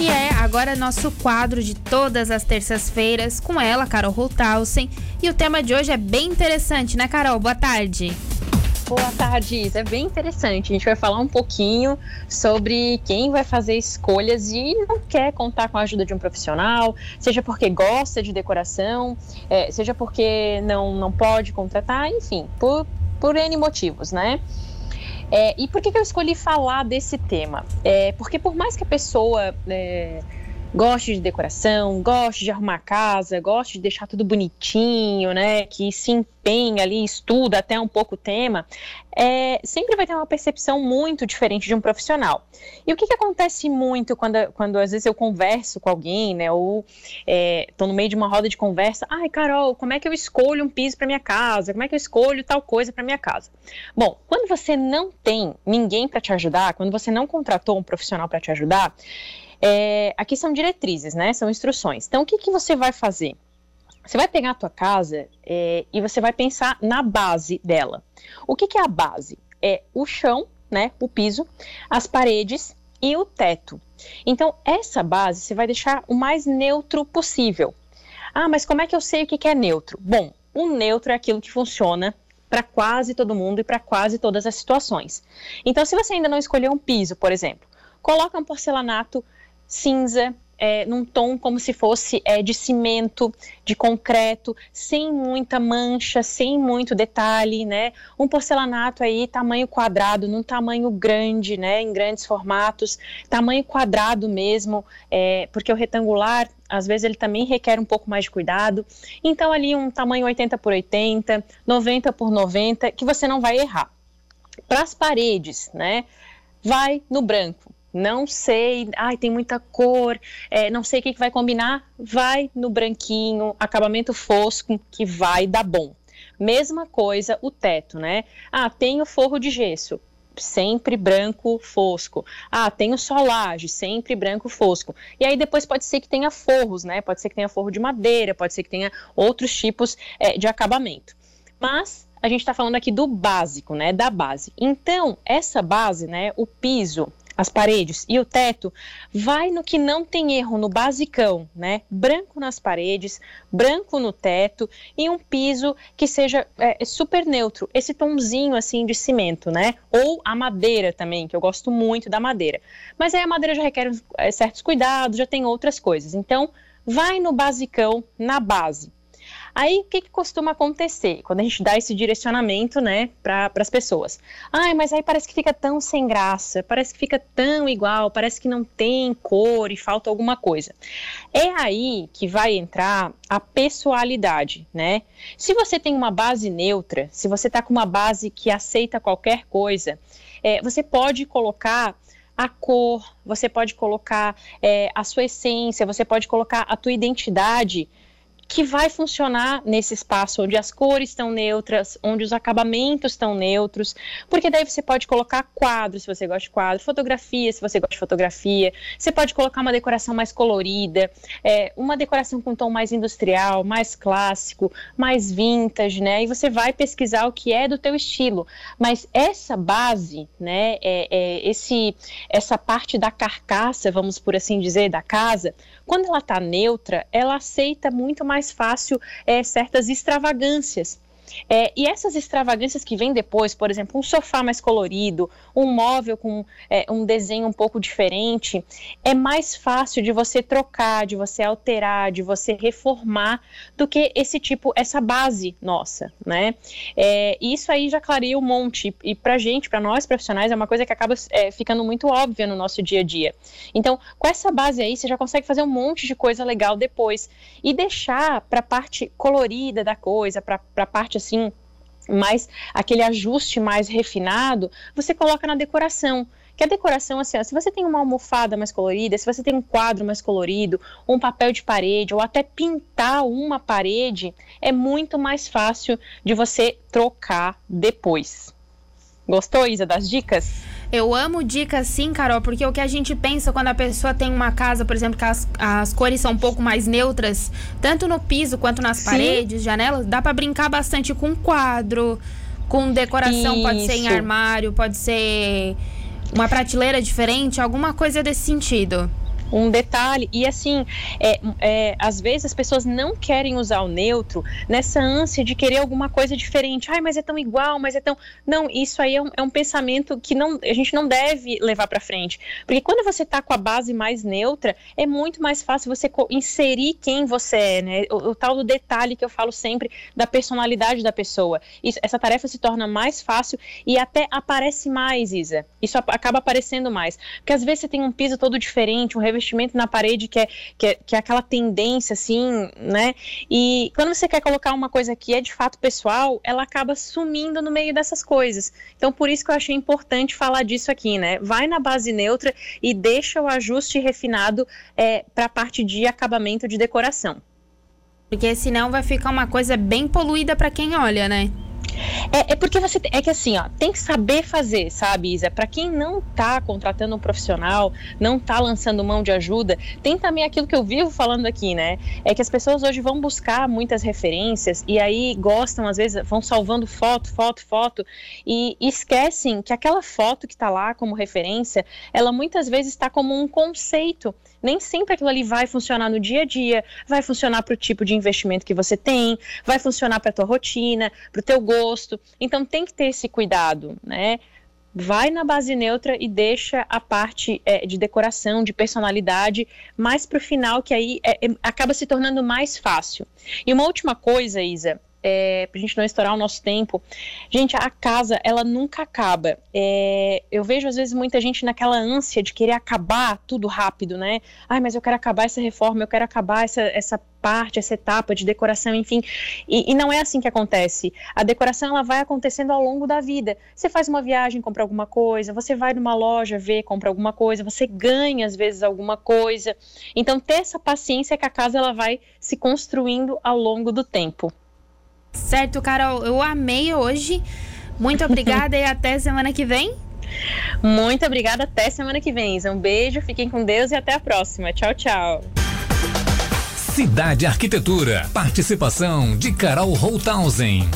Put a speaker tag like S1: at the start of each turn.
S1: E é agora nosso quadro de todas as terças-feiras com ela, Carol Hultausen. E o tema de hoje é bem interessante, né, Carol? Boa tarde.
S2: Boa tarde, Isa. É bem interessante. A gente vai falar um pouquinho sobre quem vai fazer escolhas e não quer contar com a ajuda de um profissional, seja porque gosta de decoração, é, seja porque não, não pode contratar, enfim, por, por N motivos, né? É, e por que, que, eu escolhi falar desse tema? É, porque por mais que a pessoa é, goste de decoração, goste de arrumar a casa, goste de deixar tudo bonitinho, né? Que se empenha ali, estuda até um pouco o tema, é, sempre vai ter uma percepção muito diferente de um profissional. E o que, que acontece muito quando, quando às vezes eu converso com alguém, né? Ou estou é, no meio de uma roda de conversa, ai, Carol, como é que eu escolho um piso para minha casa? Como é que eu escolho tal coisa para minha casa? Bom, quando você não tem ninguém para te ajudar, quando você não contratou um profissional para te ajudar, é, aqui são diretrizes, né? São instruções. Então, o que, que você vai fazer? Você vai pegar a tua casa é, e você vai pensar na base dela. O que, que é a base? É o chão, né? O piso, as paredes e o teto. Então, essa base você vai deixar o mais neutro possível. Ah, mas como é que eu sei o que, que é neutro? Bom, o neutro é aquilo que funciona para quase todo mundo e para quase todas as situações. Então, se você ainda não escolheu um piso, por exemplo, coloca um porcelanato cinza, é, num tom como se fosse é, de cimento, de concreto, sem muita mancha, sem muito detalhe, né? Um porcelanato aí, tamanho quadrado, num tamanho grande, né? Em grandes formatos, tamanho quadrado mesmo, é, porque o retangular, às vezes, ele também requer um pouco mais de cuidado. Então, ali um tamanho 80 por 80, 90 por 90, que você não vai errar. Para as paredes, né? Vai no branco não sei, ai, tem muita cor, é, não sei o que, que vai combinar, vai no branquinho, acabamento fosco, que vai dar bom. Mesma coisa o teto, né? Ah, tem o forro de gesso, sempre branco fosco. Ah, tem o solage, sempre branco fosco. E aí depois pode ser que tenha forros, né? Pode ser que tenha forro de madeira, pode ser que tenha outros tipos é, de acabamento. Mas a gente está falando aqui do básico, né? Da base. Então, essa base, né? O piso, as paredes e o teto, vai no que não tem erro, no basicão, né? Branco nas paredes, branco no teto e um piso que seja é, super neutro, esse tomzinho assim de cimento, né? Ou a madeira também, que eu gosto muito da madeira. Mas aí a madeira já requer é, certos cuidados, já tem outras coisas. Então, vai no basicão, na base. Aí, o que, que costuma acontecer quando a gente dá esse direcionamento, né, para as pessoas? Ai, mas aí parece que fica tão sem graça, parece que fica tão igual, parece que não tem cor e falta alguma coisa. É aí que vai entrar a pessoalidade, né? Se você tem uma base neutra, se você está com uma base que aceita qualquer coisa, é, você pode colocar a cor, você pode colocar é, a sua essência, você pode colocar a tua identidade que vai funcionar nesse espaço onde as cores estão neutras, onde os acabamentos estão neutros, porque daí você pode colocar quadros, se você gosta de quadro, fotografia, se você gosta de fotografia, você pode colocar uma decoração mais colorida, é, uma decoração com tom mais industrial, mais clássico, mais vintage, né? E você vai pesquisar o que é do teu estilo. Mas essa base, né, é, é esse, essa parte da carcaça, vamos por assim dizer, da casa, quando ela está neutra, ela aceita muito mais fácil é, certas extravagâncias. É, e essas extravagâncias que vêm depois, por exemplo, um sofá mais colorido, um móvel com é, um desenho um pouco diferente, é mais fácil de você trocar, de você alterar, de você reformar do que esse tipo, essa base nossa, né? É, isso aí já clareia um monte. E pra gente, para nós profissionais, é uma coisa que acaba é, ficando muito óbvia no nosso dia a dia. Então, com essa base aí, você já consegue fazer um monte de coisa legal depois e deixar para a parte colorida da coisa, para a parte assim, mais aquele ajuste mais refinado, você coloca na decoração. Que a decoração, assim, se você tem uma almofada mais colorida, se você tem um quadro mais colorido, um papel de parede, ou até pintar uma parede, é muito mais fácil de você trocar depois. Gostou, Isa, das dicas?
S1: Eu amo dicas sim, Carol, porque o que a gente pensa quando a pessoa tem uma casa, por exemplo, que as, as cores são um pouco mais neutras, tanto no piso quanto nas sim. paredes, janelas, dá para brincar bastante com quadro, com decoração, Isso. pode ser em armário, pode ser uma prateleira diferente, alguma coisa desse sentido.
S2: Um detalhe. E assim, é, é, às vezes as pessoas não querem usar o neutro nessa ânsia de querer alguma coisa diferente. Ai, mas é tão igual, mas é tão. Não, isso aí é um, é um pensamento que não, a gente não deve levar para frente. Porque quando você tá com a base mais neutra, é muito mais fácil você inserir quem você é, né? O, o tal do detalhe que eu falo sempre da personalidade da pessoa. Isso, essa tarefa se torna mais fácil e até aparece mais, Isa. Isso acaba aparecendo mais. Porque às vezes você tem um piso todo diferente, um revestimento na parede que é, que é, que é aquela tendência, assim, né? E quando você quer colocar uma coisa que é de fato pessoal, ela acaba sumindo no meio dessas coisas. Então, por isso que eu achei importante falar disso aqui, né? Vai na base neutra e deixa o ajuste refinado é, para a parte de acabamento de decoração.
S1: Porque senão vai ficar uma coisa bem poluída para quem olha, né?
S2: É, é, porque você é que assim, ó, tem que saber fazer, sabe, Isa? Para quem não tá contratando um profissional, não tá lançando mão de ajuda, tem também aquilo que eu vivo falando aqui, né? É que as pessoas hoje vão buscar muitas referências e aí gostam, às vezes, vão salvando foto, foto, foto e esquecem que aquela foto que tá lá como referência, ela muitas vezes está como um conceito nem sempre aquilo ali vai funcionar no dia a dia, vai funcionar para o tipo de investimento que você tem, vai funcionar para tua rotina, para o teu gosto. Então tem que ter esse cuidado, né? Vai na base neutra e deixa a parte é, de decoração, de personalidade, mais para o final, que aí é, é, acaba se tornando mais fácil. E uma última coisa, Isa, é, pra gente não estourar o nosso tempo. Gente, a casa, ela nunca acaba. É, eu vejo, às vezes, muita gente naquela ânsia de querer acabar tudo rápido, né? Ai, mas eu quero acabar essa reforma, eu quero acabar essa, essa parte, essa etapa de decoração, enfim. E, e, não é assim que acontece. A decoração, ela vai acontecendo ao longo da vida. Você faz uma viagem, compra alguma coisa, você vai numa loja ver, compra alguma coisa, você ganha, às vezes, alguma coisa. Então, ter essa paciência que a casa, ela vai se construindo ao longo do tempo.
S1: Certo, Carol, eu amei hoje. Muito obrigada e até semana que vem.
S2: Muito obrigada, até semana que vem. Um beijo, fiquem com Deus e até a próxima. Tchau, tchau.
S3: Cidade Arquitetura. Participação de Carol Holthausen.